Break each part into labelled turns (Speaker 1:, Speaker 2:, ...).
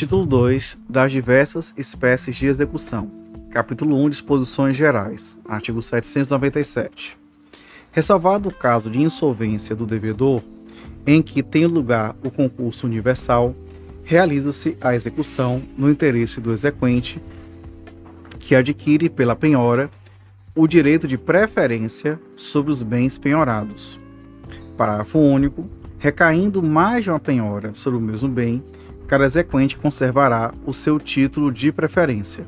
Speaker 1: Título 2 das diversas espécies de execução. Capítulo 1 Disposições gerais. Artigo 797. Ressalvado o caso de insolvência do devedor, em que tem lugar o concurso universal, realiza-se a execução no interesse do exequente, que adquire pela penhora o direito de preferência sobre os bens penhorados. Parágrafo único. Recaindo mais de uma penhora sobre o mesmo bem, cada exequente conservará o seu título de preferência.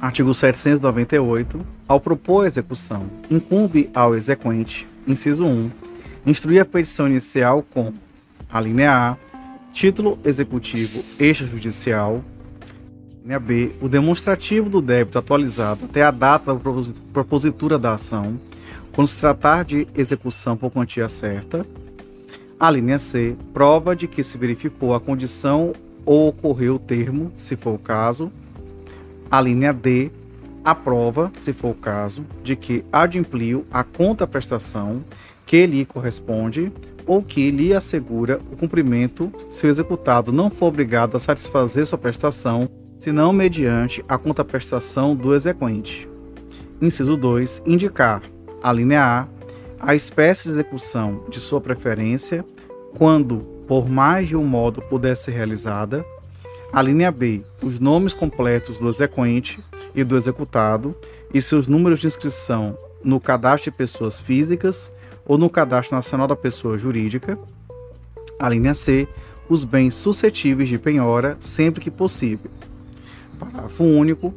Speaker 1: Artigo 798. Ao propor a execução, incumbe ao exequente, inciso 1, instruir a petição inicial com a linha A, título executivo extrajudicial, linha B, o demonstrativo do débito atualizado até a data da propositura da ação, quando se tratar de execução por quantia certa. A linha C, prova de que se verificou a condição ou ocorreu o termo, se for o caso, a linha D aprova, se for o caso, de que adimpliu a contraprestação que lhe corresponde ou que lhe assegura o cumprimento se o executado não for obrigado a satisfazer sua prestação, senão mediante a contraprestação do exequente. Inciso 2. Indicar, a linha A, a espécie de execução de sua preferência, quando por mais de um modo puder ser realizada, a linha B, os nomes completos do exequente e do executado e seus números de inscrição no cadastro de pessoas físicas ou no cadastro nacional da pessoa jurídica. A linha C, os bens suscetíveis de penhora sempre que possível. Parágrafo único.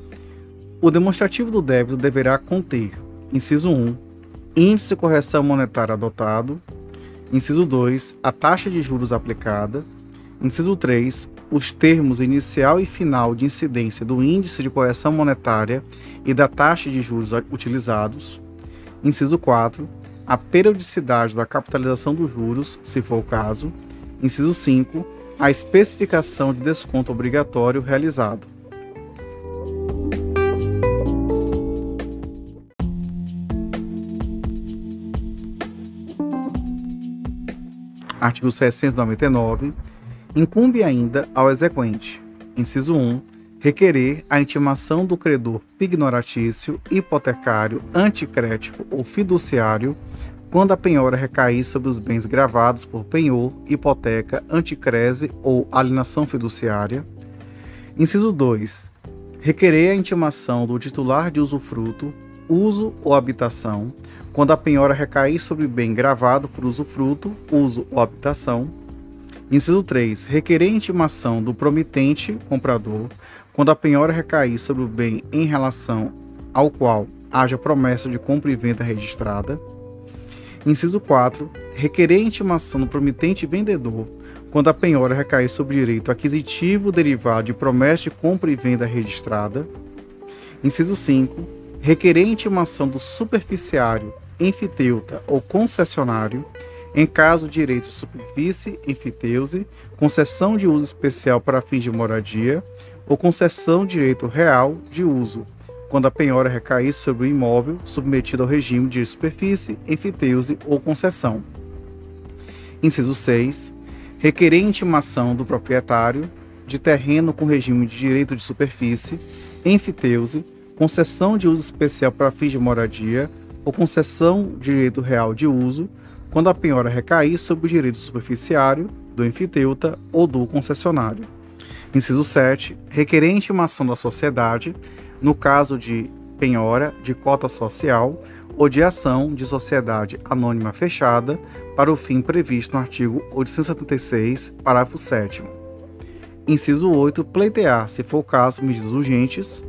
Speaker 1: O demonstrativo do débito deverá conter: inciso 1, índice de correção monetária adotado, inciso 2, a taxa de juros aplicada, inciso 3, os termos inicial e final de incidência do índice de correção monetária e da taxa de juros utilizados. Inciso 4. A periodicidade da capitalização dos juros, se for o caso. Inciso 5. A especificação de desconto obrigatório realizado. Artigo 799 Incumbe ainda ao exequente, inciso 1, requerer a intimação do credor pignoratício, hipotecário, anticrético ou fiduciário quando a penhora recair sobre os bens gravados por penhor, hipoteca, anticrese ou alienação fiduciária. Inciso 2. Requerer a intimação do titular de usufruto, uso ou habitação, quando a penhora recair sobre bem gravado por usufruto, uso ou habitação. Inciso 3. Requerer intimação do promitente comprador quando a penhora recair sobre o bem em relação ao qual haja promessa de compra e venda registrada. Inciso 4. Requerer intimação do promitente vendedor quando a penhora recair sobre direito aquisitivo derivado de promessa de compra e venda registrada. Inciso 5. Requerer intimação do superficiário, enfiteuta ou concessionário em caso de direito de superfície, enfiteuse, concessão de uso especial para fins de moradia ou concessão de direito real de uso, quando a penhora recair sobre o imóvel submetido ao regime de superfície, enfiteuse ou concessão. Inciso 6. Requerer intimação do proprietário de terreno com regime de direito de superfície, enfiteuse, concessão de uso especial para fins de moradia ou concessão de direito real de uso, quando a penhora recair sobre o direito superficiário, do enfiteuta ou do concessionário. Inciso 7. Requerer intimação da sociedade, no caso de penhora de cota social ou de ação de sociedade anônima fechada, para o fim previsto no artigo 876, parágrafo 7. Inciso 8. Pleitear, se for o caso, medidas urgentes.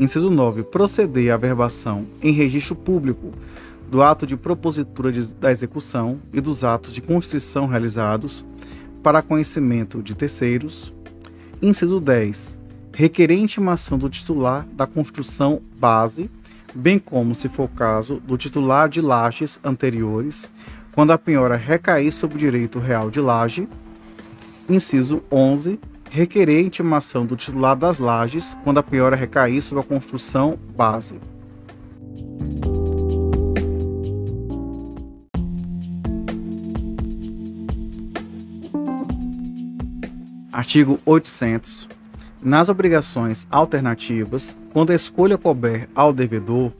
Speaker 1: Inciso 9. Proceder à verbação em registro público do ato de propositura de, da execução e dos atos de constrição realizados para conhecimento de terceiros. Inciso 10. Requerer intimação do titular da construção base, bem como, se for o caso, do titular de lajes anteriores, quando a penhora recair sobre o direito real de laje. Inciso 11 requerer intimação do titular das lajes quando a piora recair sobre a construção base. Artigo 800. Nas obrigações alternativas, quando a escolha couber ao devedor,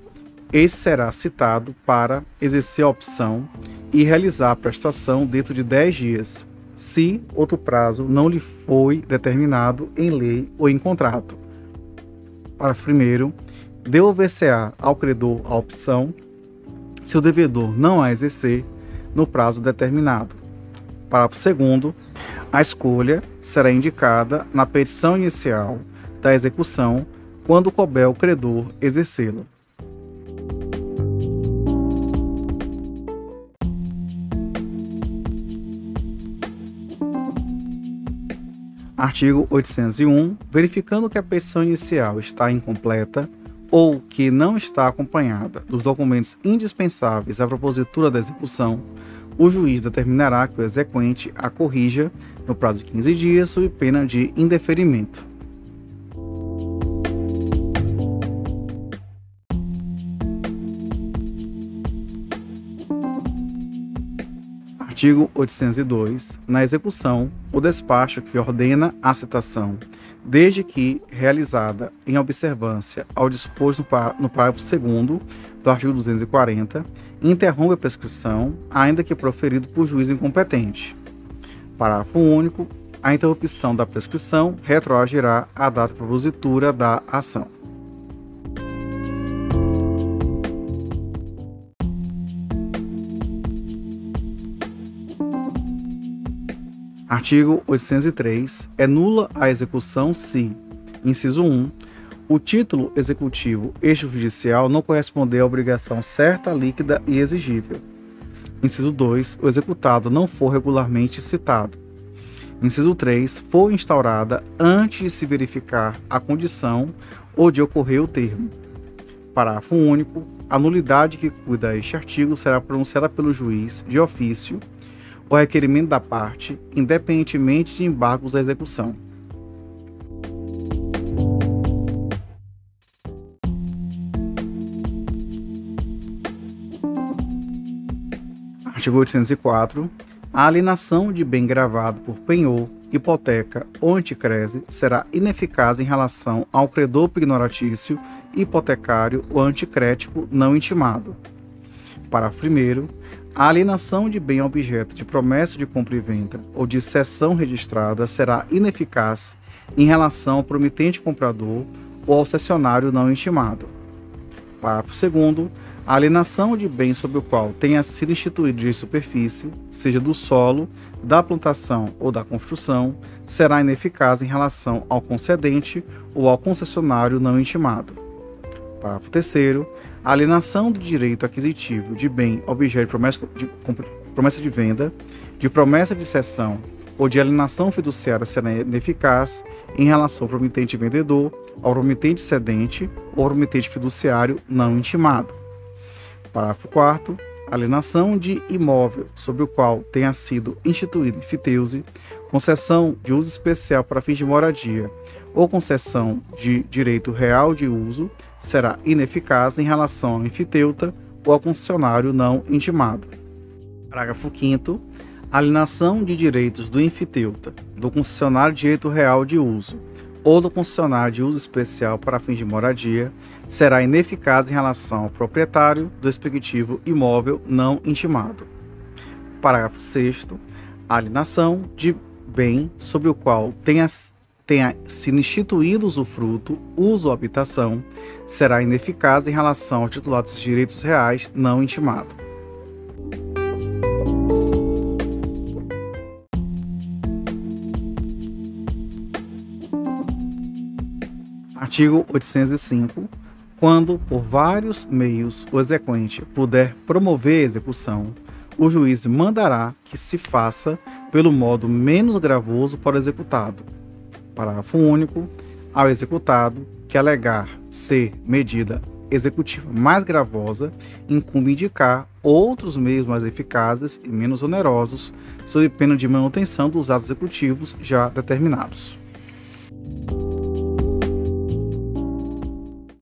Speaker 1: esse será citado para exercer a opção e realizar a prestação dentro de 10 dias, se outro prazo não lhe foi determinado em lei ou em contrato. Parágrafo primeiro, devolver-se-á ao credor a opção se o devedor não a exercer no prazo determinado. Parágrafo segundo, a escolha será indicada na petição inicial da execução quando couber o credor exercê-la. Artigo 801. Verificando que a petição inicial está incompleta ou que não está acompanhada dos documentos indispensáveis à propositura da execução, o juiz determinará que o exequente a corrija no prazo de 15 dias sob pena de indeferimento. Artigo 802. Na execução, o despacho que ordena a citação, desde que realizada em observância ao disposto no parágrafo 2 do artigo 240, interrompe a prescrição, ainda que proferido por juiz incompetente. Parágrafo único. A interrupção da prescrição retroagirá à data propositura da ação. Artigo 803. É nula a execução se, inciso 1, o título executivo extrajudicial não corresponder à obrigação certa, líquida e exigível. Inciso 2. O executado não for regularmente citado. Inciso 3. For instaurada antes de se verificar a condição ou de ocorrer o termo. Parágrafo único. A nulidade que cuida este artigo será pronunciada pelo juiz de ofício o requerimento da parte, independentemente de embargos à execução. Artigo 804. A alienação de bem gravado por penhor, hipoteca ou anticrese será ineficaz em relação ao credor pignoratício, hipotecário ou anticrético não intimado. Parágrafo 1 a alienação de bem objeto de promessa de compra e venda ou de cessão registrada será ineficaz em relação ao promitente comprador ou ao cessionário não intimado. Parágrafo 2 a alienação de bem sobre o qual tenha sido instituído de superfície, seja do solo, da plantação ou da construção, será ineficaz em relação ao concedente ou ao concessionário não intimado. Parágrafo 3 a alienação do direito aquisitivo de bem objeto de promessa de, promessa de venda, de promessa de cessão ou de alienação fiduciária será ineficaz em relação ao promitente vendedor, ao promitente cedente ou ao promitente fiduciário não intimado. Parágrafo 4 alienação de imóvel sobre o qual tenha sido instituído enfiteuse, concessão de uso especial para fins de moradia ou concessão de direito real de uso será ineficaz em relação ao enfiteuta ou ao concessionário não intimado. Parágrafo 5 a alienação de direitos do enfiteuta, do concessionário de direito real de uso ou do concessionário de uso especial para fins de moradia será ineficaz em relação ao proprietário do respectivo imóvel não intimado. Parágrafo 6 a alienação de bem sobre o qual tenha tenha sido instituído usufruto, uso ou habitação, será ineficaz em relação ao titular dos direitos reais não intimado. Artigo 805. Quando, por vários meios, o exequente puder promover a execução, o juiz mandará que se faça pelo modo menos gravoso para o executado, Parágrafo único. Ao executado que alegar ser medida executiva mais gravosa, incumbe indicar outros meios mais eficazes e menos onerosos, sob pena de manutenção dos atos executivos já determinados.